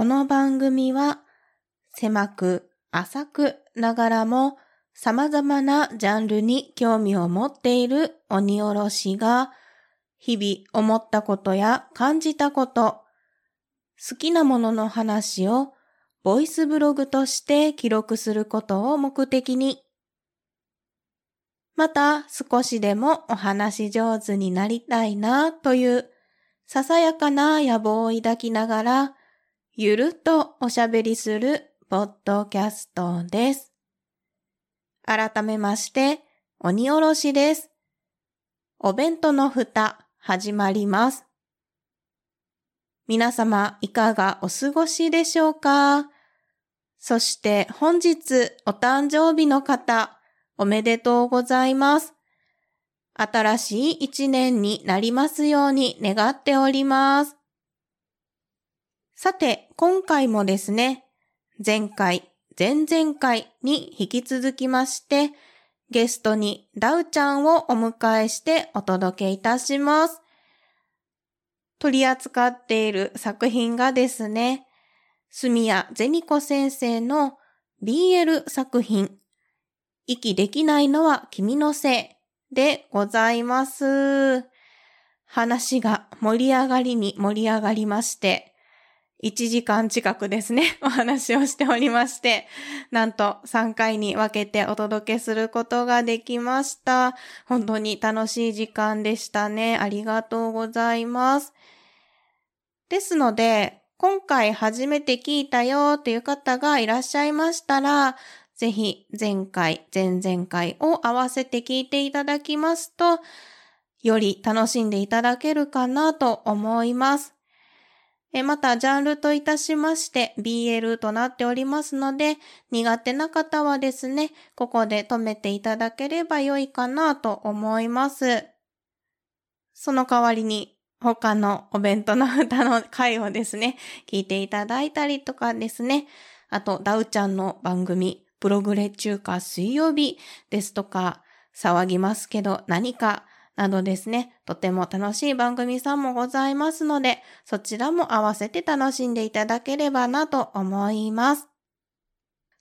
この番組は狭く浅くながらも様々なジャンルに興味を持っている鬼おろしが日々思ったことや感じたこと、好きなものの話をボイスブログとして記録することを目的に、また少しでもお話上手になりたいなというささやかな野望を抱きながら、ゆるっとおしゃべりするポッドキャストです。改めまして、鬼おろしです。お弁当の蓋、始まります。皆様、いかがお過ごしでしょうか？そして本日お誕生日の方、おめでとうございます。新しい一年になりますように願っております。さて、今回もですね、前回、前々回に引き続きまして、ゲストにダウちゃんをお迎えしてお届けいたします。取り扱っている作品がですね、住谷銭子先生の BL 作品、息できないのは君のせいでございます。話が盛り上がりに盛り上がりまして、1時間近くですね、お話をしておりまして、なんと3回に分けてお届けすることができました。本当に楽しい時間でしたね。ありがとうございます。ですので、今回初めて聞いたよという方がいらっしゃいましたら、ぜひ前回、前々回を合わせて聞いていただきますと、より楽しんでいただけるかなと思います。えまた、ジャンルといたしまして BL となっておりますので、苦手な方はですね、ここで止めていただければ良いかなと思います。その代わりに、他のお弁当の歌の回をですね、聞いていただいたりとかですね、あと、ダウちゃんの番組、プログレ中華水曜日ですとか、騒ぎますけど何かなどですね、とても楽しい番組さんもございますので、そちらも合わせて楽しんでいただければなと思います。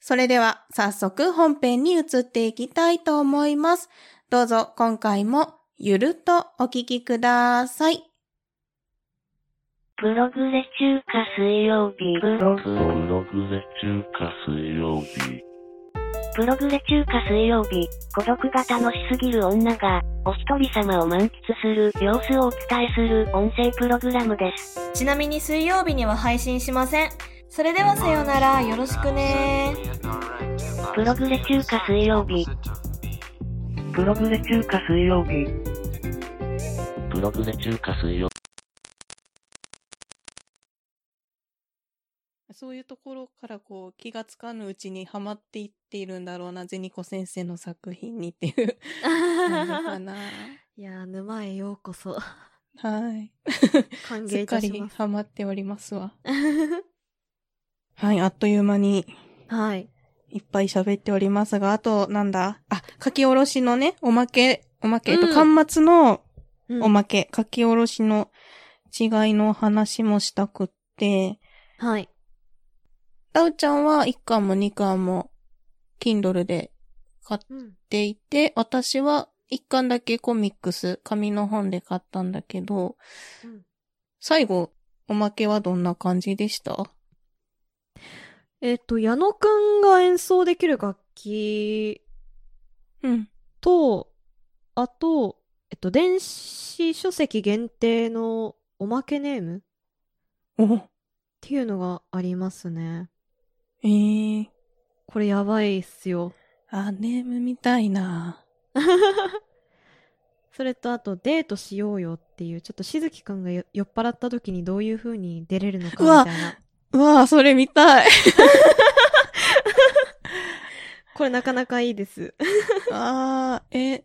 それでは早速本編に移っていきたいと思います。どうぞ今回もゆるっとお聞きください。プログレ中華水曜日。プログレ中華水曜日。プログレ中華水曜日。孤独が楽しすぎる女が、お一人様を満喫する様子をお伝えする音声プログラムです。ちなみに水曜日には配信しません。それではさようなら、よろしくねプログレ中華水曜日。プログレ中華水曜日。プログレ中華水曜そういうところからこう気がつかぬうちにハマっていっているんだろうな、ゼニコ先生の作品にっていう感じかな。いやー、沼へようこそ。はい。歓迎すっかりいたします。ハマっておりますわ。はい、あっという間にはい。いっぱい喋っておりますが、あと、なんだ？あ、書き下ろしのね、おまけ、おまけ、えっと、うん端末のうんおまけ、書き下ろしの違いの話もしたくって、はい。ダウちゃんは1巻も2巻も Kindle で買っうん。ていて、私は1巻だけコミックス、紙の本で買ったんだけど、うん最後、おまけはどんな感じでした？えっ、と、矢野くんが演奏できる楽器うん。と、あと、えっと、電子書籍限定のおまけネームっお、ていうのがありますね。えー、これやばいっすよ。あ、ネームみたいな。それとあと、デートしようよっていう、ちょっとしずきくんがよ酔っ払った時にどういう風に出れるのかみうわたいな。うわぁ、それ見たい。これなかなかいいです。あー、え、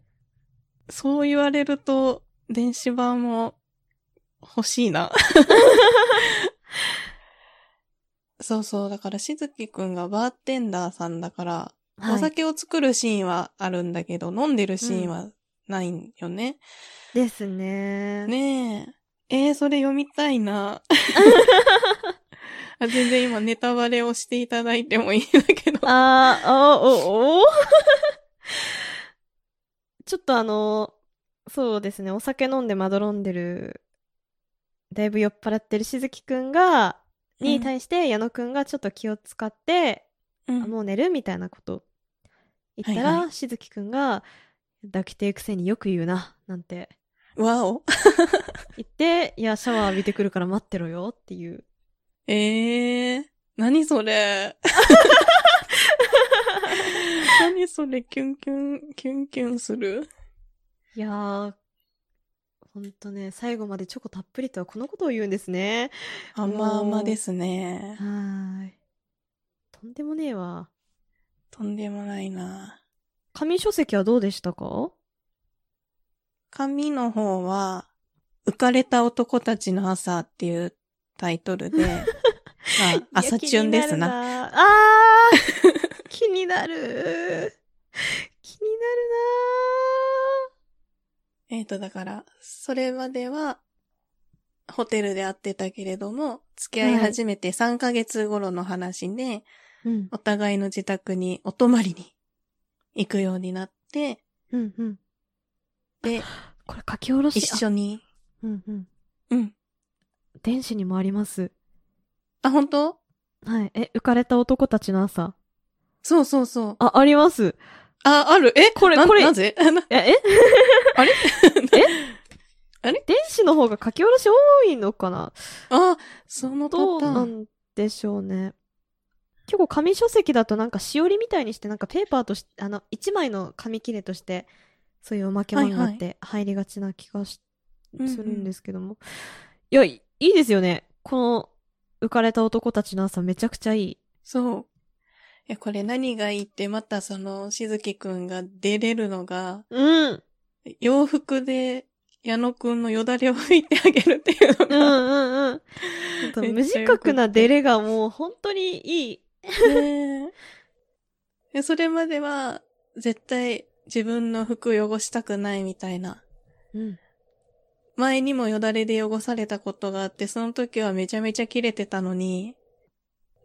そう言われると、電子版も欲しいな。そうそう、だからしずきくんがバーテンダーさんだから、お酒を作るシーンはあるんだけど、飲んでるシーンはないんよね。ですね。ねえ。えー、それ読みたいな。あ全然今ネタバレをしていただいてもいいんだけど。あー、あー、お、お ちょっとあの、そうですね、お酒飲んでまどろんでる、だいぶ酔っ払ってるしずきくんが、に対して矢野くんがちょっと気を使って、うん。あもう寝るみたいなこと。言ったら、はいはしずきくんが、抱きてえくせによく言うな、なんて。わお。言って、いや、シャワー浴びてくるから待ってろよっていう。ええー、何それ。何それ、キュンキュン、キュンキュンする。いやー、ほんとね、最後までチョコたっぷりとはこのことを言うんですね。甘々ですね。はーい。とんでもねえわ。とんでもないな。紙書籍はどうでしたか？紙の方は、浮かれた男たちの朝っていうタイトルで、まあ、朝チュンですな。な。あー 気になる。気にえっ、と、だから、それまでは、ホテルで会ってたけれども、付き合い始めて3ヶ月頃の話で、なるな。うん。お互いの自宅にお泊まりに行くようになって、うんうん。で、これ書き下ろし。一緒に、あうんうん。うん。電子にもあります。あ、本当？はい。え、浮かれた男たちの朝。そうそうそう。あ、あります。あ、ある？え？なこれこれなぜ？え、え？あれ？あれ？電子の方が書き下ろし多いのかな？あ、そのどうな。んでしょうね。結構紙書籍だとなんかしおりみたいにしてなんかペーパーとして、あの、一枚の紙切れとして、そういうおまけ漫画って入りがちな気がし、うんうんするんですけども。いや、いいいですよね。この、浮かれた男たちの朝めちゃくちゃいい。そう。いや、これ何がいいって、またその、しずきくんが出れるのが、うん。洋服で、矢野くんのよだれを拭いてあげるっていうのうんが、うんうん。ほん無自覚なデレがもう本当にいい。ねそれまでは、絶対自分の服汚したくないみたいな。うん。前にもよだれで汚されたことがあって、その時はめちゃめちゃ切れてたのに、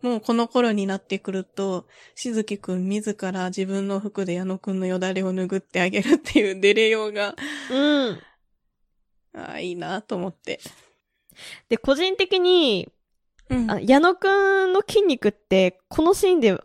もうこの頃になってくると、しずきくん自ら自分の服で矢野くんのよだれを拭ってあげるっていうデレようが、うん。ああ、いいなと思って。で、個人的に、うん。あ矢野くんの筋肉って、このシーンで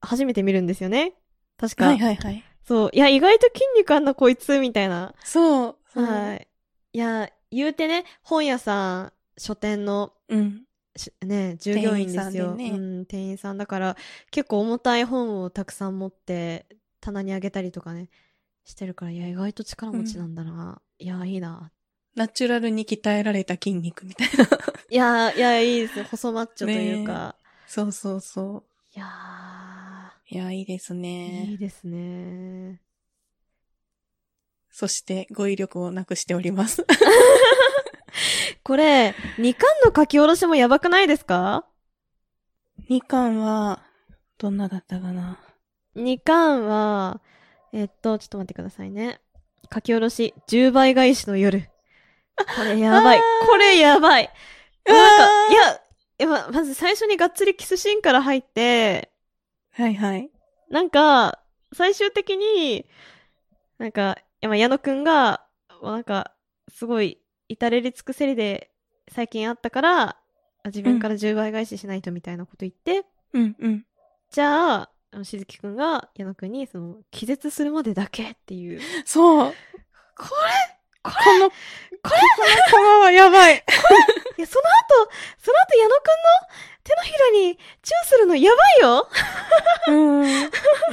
初めて見るんですよね。確か。はいはいはい。そう。いや、意外と筋肉あんなこいつ、みたいな。そうはい。いや、言うてね、本屋さん、書店の、うん。しね、従業員ですよ。ねうん、店員さんだから、結構重たい本をたくさん持って、棚にあげたりとかね、してるから、いや、意外と力持ちなんだな。いや、いいな。ナチュラルに鍛えられた筋肉みたいな。いや、いや、いいですよ。細マッチョというか。そうそうそいやう。いや、いいですー、いいね。ですね。そして、語彙力をなくしております。これ、2巻の書き下ろしもやばくないですか？2巻は、どんなだったかな？?2 巻は、えっと、ちょっと待ってくださいね。書き下ろし、10倍返しの夜。これやばいこれやばい。なんか、いや、ままず最初にがっつりキスシーンから入って、はいはい。なんか、最終的に、なんか、いやまあ矢野くんが、なんか、すごい、至れり尽くせりで、最近あったから、あ自分から10倍返ししないとみたいなこと言って、うんうん。じゃあ、あのしずきくんが矢野くんに、その、気絶するまでだけっていう。そう。ここの、ここのはやばい。れ、いや、その後、その後矢野くんの手のひらにチューするのやばいようん。い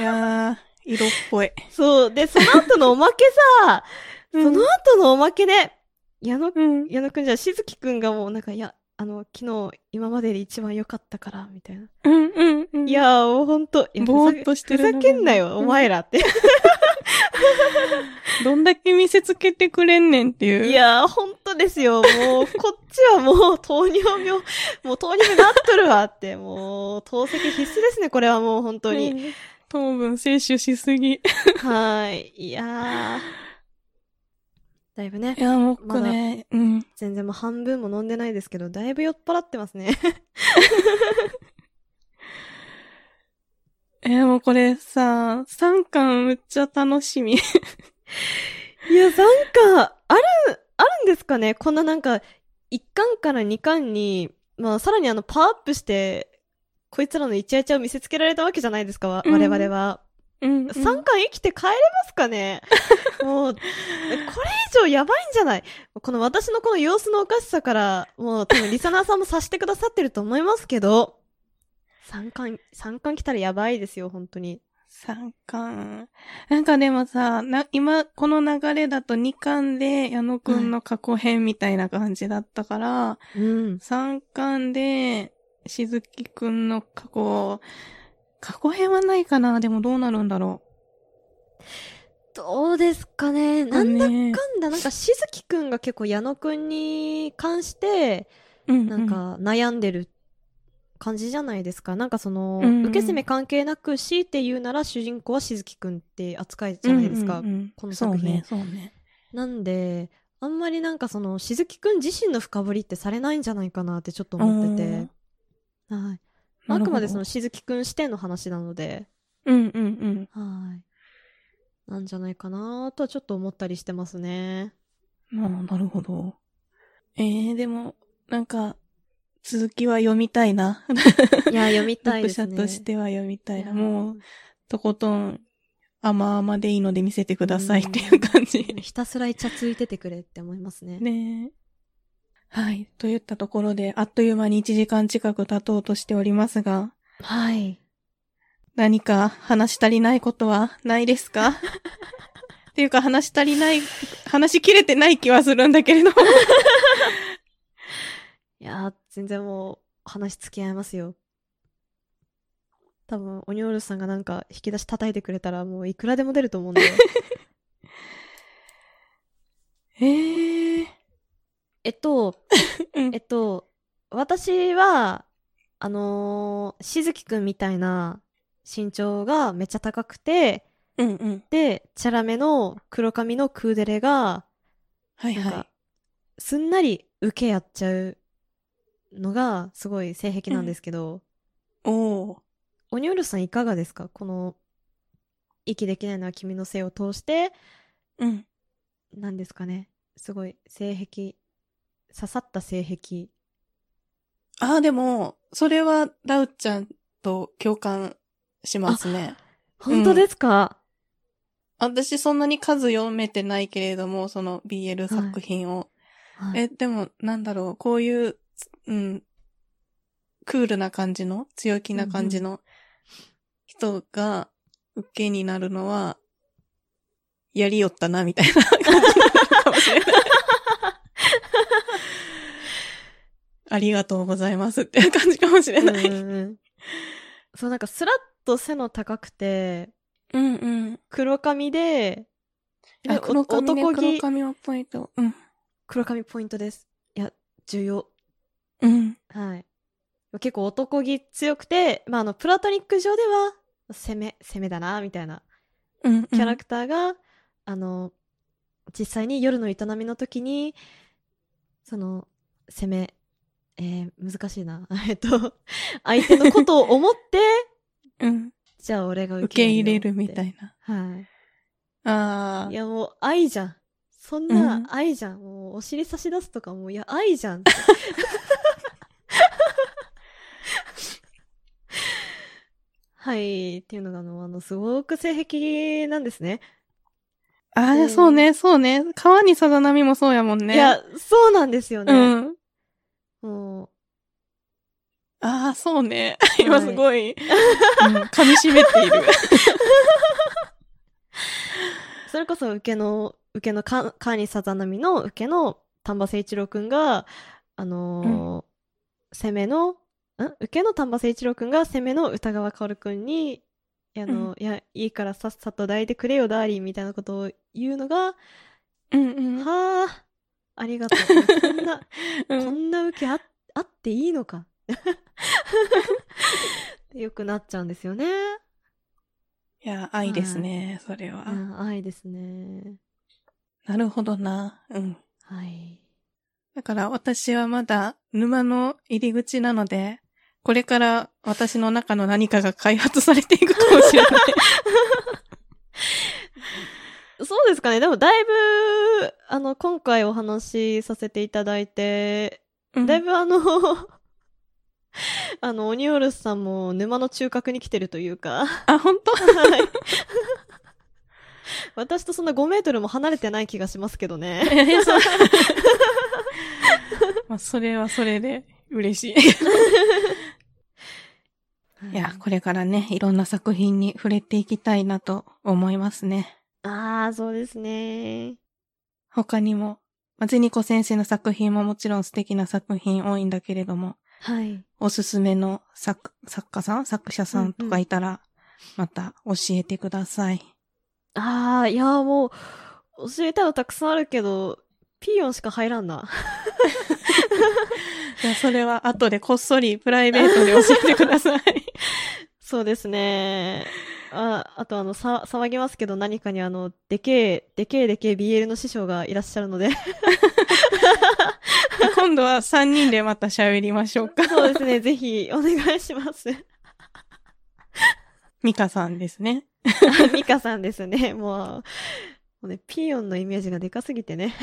やー、色っぽい。そう。で、その後のおまけさ、その後のおまけで、矢野うん。矢野くんじゃ、しずきくんがもうなんか、いや、あの、昨日、今までで一番良かったから、みたいな。うんうんうん。い、やー、もうほんと、ぼーっとしてるふざけんなよ、お前らって。どんだけ見せつけてくれんねんっていう。いやー、ほんとですよ。もう、こっちはもう、糖尿病、もう糖尿病なっとるわって、もう、透析必須ですね、これはもう本当に。うん。糖分摂取しすぎ。いはーい。いやー。だいぶね。いや、もうね、うん。全然もう半分も飲んでないですけど、だいぶ酔っ払ってますね。えー、もうこれさ、3巻むっちゃ楽しみ。いや、3巻、ある、あるんですかねこんななんか、1巻から2巻に、まあ、さらにあの、パワーアップして、こいつらのイチャイチャを見せつけられたわけじゃないですか、我々は。うん、3巻生きて帰れますかね？もう、これ以上やばいんじゃない？この私のこの様子のおかしさから、もう多分リサナーさんも察してくださってると思いますけど、3巻、3巻来たらやばいですよ、本当に。3巻。なんかでもさ、な、今、この流れだと2巻で矢野くんの過去編みたいな感じだったから、うん。3巻で、しずきくんの過去、過去編はないかなでもどうなるんだろどうですかねう。なんだねかんだ、なんか、しずきくんが結構矢野くんに関して、うん、なんか悩んでる感じじゃないですか。なんかその、うんうん受け攻め関係なく強いて言うなら主人公はしずきくんって扱いじゃないですか。うんうんうんこの作品そうね、ね。なんで、あんまりなんかその、しずきくん自身の深掘りってされないんじゃないかなってちょっと思ってて。はい。あくまでそのしずきくん視点の話なので、うんうんはい。なんじゃないかなとはちょっと思ったりしてますね。うん。ああ、なるほど。えー、でも、なんか、続きは読みたいな。いや、読みたいですね。読者としては読みたいな。やもう、とことん、甘々でいいので見せてくださいっていう感じ。ひたすらイチャついててくれって思いますね。ねえ。はい。といったところで、あっという間に1時間近く経とうとしておりますが、はい。何か話し足りないことはないですか？っていうか話し足りない、話しきれてない気はするんだけれども。いやー、全然もう、話付き合いますよ。多分、オニオールさんがなんか引き出し叩いてくれたらもういくらでも出ると思うんで。え ええっと、うんえっと、私は、あのーしずきくんみたいな身長がめっちゃ高くて、うんうん。で、チャラめの黒髪のクーデレが、はいはすんなり受けやっちゃうのが、すごい性癖なんですけど、い。おー。オニオールさんいかがですか？この、息できないのは君のせいを通して、うん。なんですかね？すごい性癖、刺さった性癖。ああ、でも、それは、ダウちゃんと共感しますね。本当ですか、私そんなに数読めてないけれども、その BL 作品を。はいえ、でも、なんだろう、こういう、うん、クールな感じの、強気な感じの人が受けになるのは、やりよったな、みたいな感じなのかもしれない。ありがとうございますっていう感じかもしれない。うんうんうんそう、なんかスラッと背の高くて、うんうん。黒髪で、黒髪ね、お男気黒髪をポイント。うん。黒髪ポイントです。いや、重要。うん。はい。結構男気強くて、まあ、あの、プラトニック上では、攻め、攻めだな、みたいなうん。キャラクターが、あの、実際に夜の営みの時に、その、攻め、えー、難しいな。えっと、相手のことを思って、うん。じゃあ俺が受受けけ入れるみたいいな。な。ああはい。い。やもう愛じゃん。そんうなん愛じゃん。もうお尻差し出すとかもういや愛じゃん。はい。っていうのがあの、あの、すごく性癖なんですね。ああ、うんそうね、そうね。川にさざ波もそうやもんね。いや、そうなんですよね。うん。もああ、そうね。い今すごい、うん噛み締めている。う、それこそ受けの、受けのか、カーニサザナミの受けの丹波誠一郎くんが、あのー攻めの、ん？受けの丹波誠一郎くんが攻めの歌川薫くんに、あの、いや、いいからさっさと抱いてくれよ、ダーリンみたいなことを言うのが、うんうん。はあ、ありがとう。こんな、うんこんな受けああっていいのか。よくなっちゃうんですよね。いや、愛ですね、それは。うん愛ですね。なるほどな。うん。はい。だから私はまだ沼の入り口なので、これから私の中の何かが開発されていくかもしれない。そうですかね。でも、だいぶ、あの、今回お話しさせていただいて、うんだいぶあの、あの、オニオルスさんも沼の中核に来てるというか、あ、本当？はい。私とそんな5メートルも離れてない気がしますけどね。まあ、それはそれで嬉しい。いや、これからね、いろんな作品に触れていきたいなと思いますね。ああ、そうですね。他にも、まあ、ゼニコ先生の作品ももちろん素敵な作品多いんだけれども、はい。おすすめの作、作家さん作者さんとかいたら、また教えてください。ああ、いや、もう、教えたのたくさんあるけど、ピーヨンしか入らんな。それは後でこっそりプライベートで教えてください。そうですね。あ、あとあの、さ、騒ぎますけど何かにあの、でけえ、でけえでけえ BL の師匠がいらっしゃるので。今度は3人でまた喋りましょうか。そうですね、ぜひお願いします。ミカさんですね。ミカさんですね、もう。もうね、ピーヨンのイメージがでかすぎてね。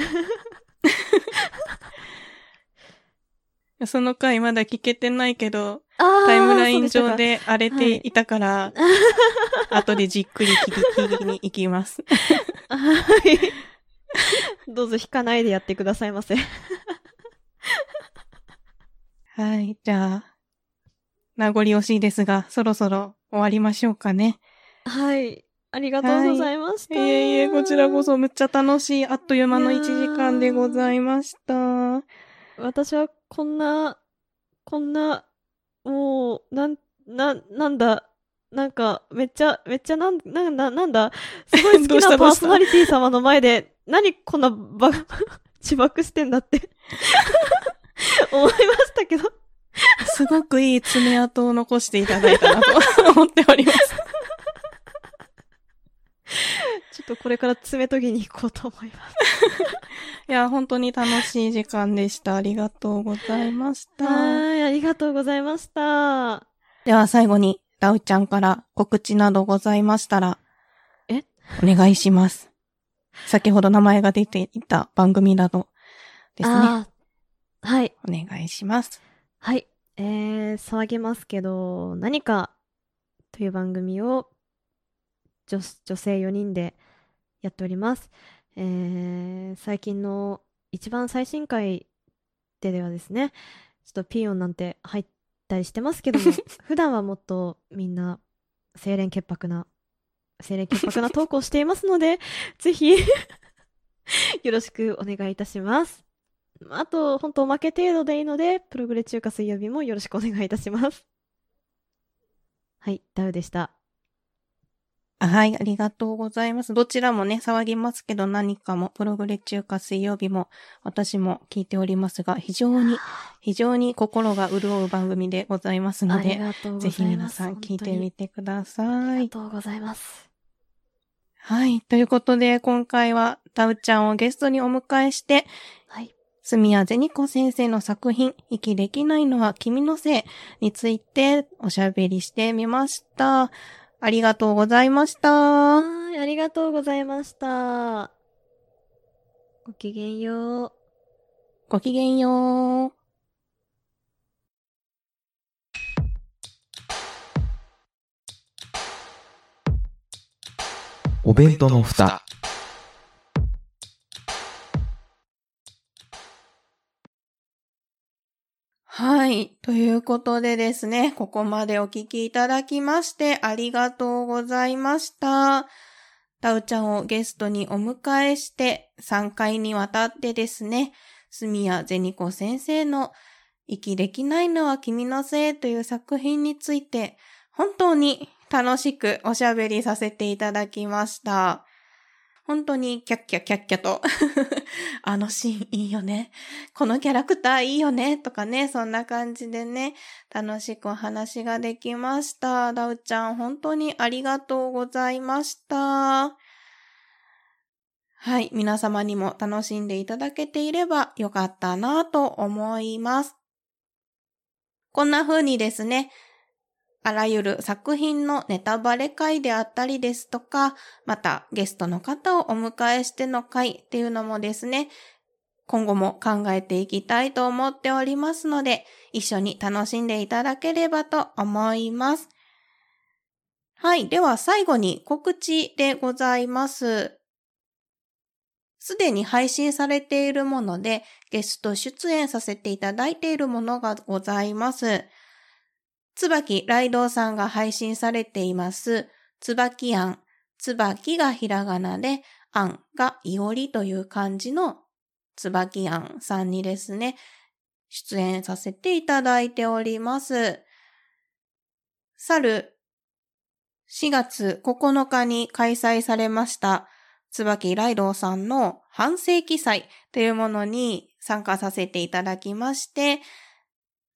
その回まだ聞けてないけど、あタイムライン上で荒れていたから、後でじっくり聞きに行きます。はい。どうぞ引かないでやってくださいませ。はい、じゃあ、名残惜しいですが、そろそろ終わりましょうかね。はい。ありがとうございました。いえいえ、こちらこそむっちゃ楽しい、あっという間の1時間でございました。私はこんな、こんな、もう、なん、な、なんだ、なんか、めっちゃ、めっちゃなん、なんだ、なんだ、すごい好きなパーソナリティ様の前で、何こんなば、自爆してんだって、思いましたけど、すごくいい爪痕を残していただいたなと思っております。ちょっとこれから爪研ぎに行こうと思います。いや、本当に楽しい時間でした。ありがとうございました。はい、ありがとうございました。では最後に、ダウちゃんから告知などございましたら、え？お願いします。先ほど名前が出ていた番組などですね。はい。お願いします。はい。えー、騒げますけど、何かという番組を女女性4人でやっております。えー、最近の一番最新回でではですね、ちょっとピーヨンなんて入ったりしてますけども、普段はもっとみんな清廉潔白な、清廉潔白なトークをしていますので、ぜひよろしくお願いいたします。あと、本当おまけ程度でいいので、プログレ中華水曜日もよろしくお願いいたします。はい、ダウでした。はい、ありがとうございます。どちらもね、騒ぎますけど何かも、プログレ中華水曜日も、私も聞いておりますが、非常に、非常に心が潤う番組でございますので。ぜひ皆さん聞いてみてくださありい。がとうございます。はい。ということで、今回は、タウちゃんをゲストにお迎えして、はい。住谷ゼニコ先生の作品、息できないのは君のせいについておしゃべりしてみました。ありがとうございました。はい、ありがとうございました。ごきげんよう。ごきげんよう。お弁当の蓋。ということでですね、ここまでお聞きいただきましてありがとうございました。タウちゃんをゲストにお迎えして3回にわたってですね、住谷ゼニコ先生の息できないのは君のせいという作品について本当に楽しくおしゃべりさせていただきました。本当にキャッキャキャッキャと あのシーンいいよね。このキャラクターいいよね。とかね、そんな感じでね、楽しくお話ができました。ダウちゃん、本当にありがとうございました。はい、皆様にも楽しんでいただけていればよかったなと思います。こんな風にですね、あらゆる作品のネタバレ会であったりですとか、またゲストの方をお迎えしての会っていうのもですね、今後も考えていきたいと思っておりますので、一緒に楽しんでいただければと思います。はい。では最後に告知でございます。すでに配信されているもので、ゲスト出演させていただいているものがございます。つばきライドウさんが配信されています、つばきあん。つばきがひらがなで、あんがいおりという漢字のつばきあんさんにですね、出演させていただいております。去る4月9日に開催されました椿ライドウさんの半世紀祭というものに参加させていただきまして、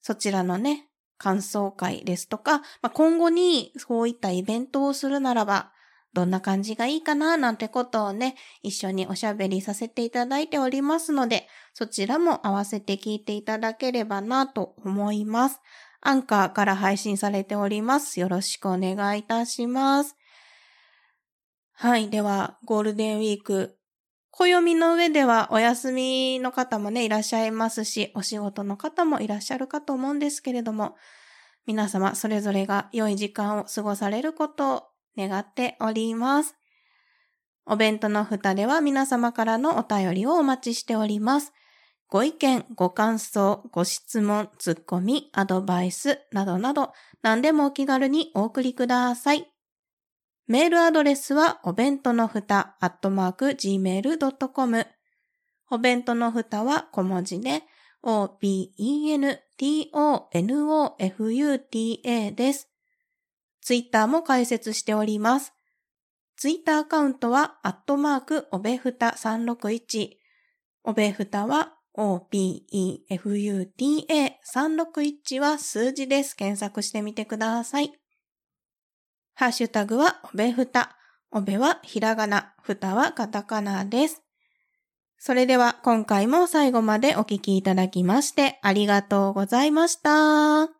そちらのね、感想会ですとか、まあ、今後にそういったイベントをするならば、どんな感じがいいかななんてことをね、一緒におしゃべりさせていただいておりますので、そちらも合わせて聞いていただければなと思います。アンカーから配信されております。よろしくお願いいたします。はい。では、ゴールデンウィーク、暦の上ではお休みの方もね、いらっしゃいますし、お仕事の方もいらっしゃるかと思うんですけれども、皆様それぞれが良い時間を過ごされることを願っております。お弁当の蓋では皆様からのお便りをお待ちしております。ご意見、ご感想、ご質問、ツッコミ、アドバイスなどなど何でもお気軽にお送りください。メールアドレスはお弁当のふた、アットマーク、gmail.com。お弁当のふたは小文字で、o-b-e-n-t-o-n-o-f-u-t-a です。ツイッターも開設しております。ツイッターアカウントは、アットマーク、おべふた361。おべふたは、o-b-e-f-u-t-a361 は数字です。検索してみてください。ハッシュタグはおべふた。おべはひらがな、ふたはカタカナです。それでは今回も最後までお聞きいただきましてありがとうございました。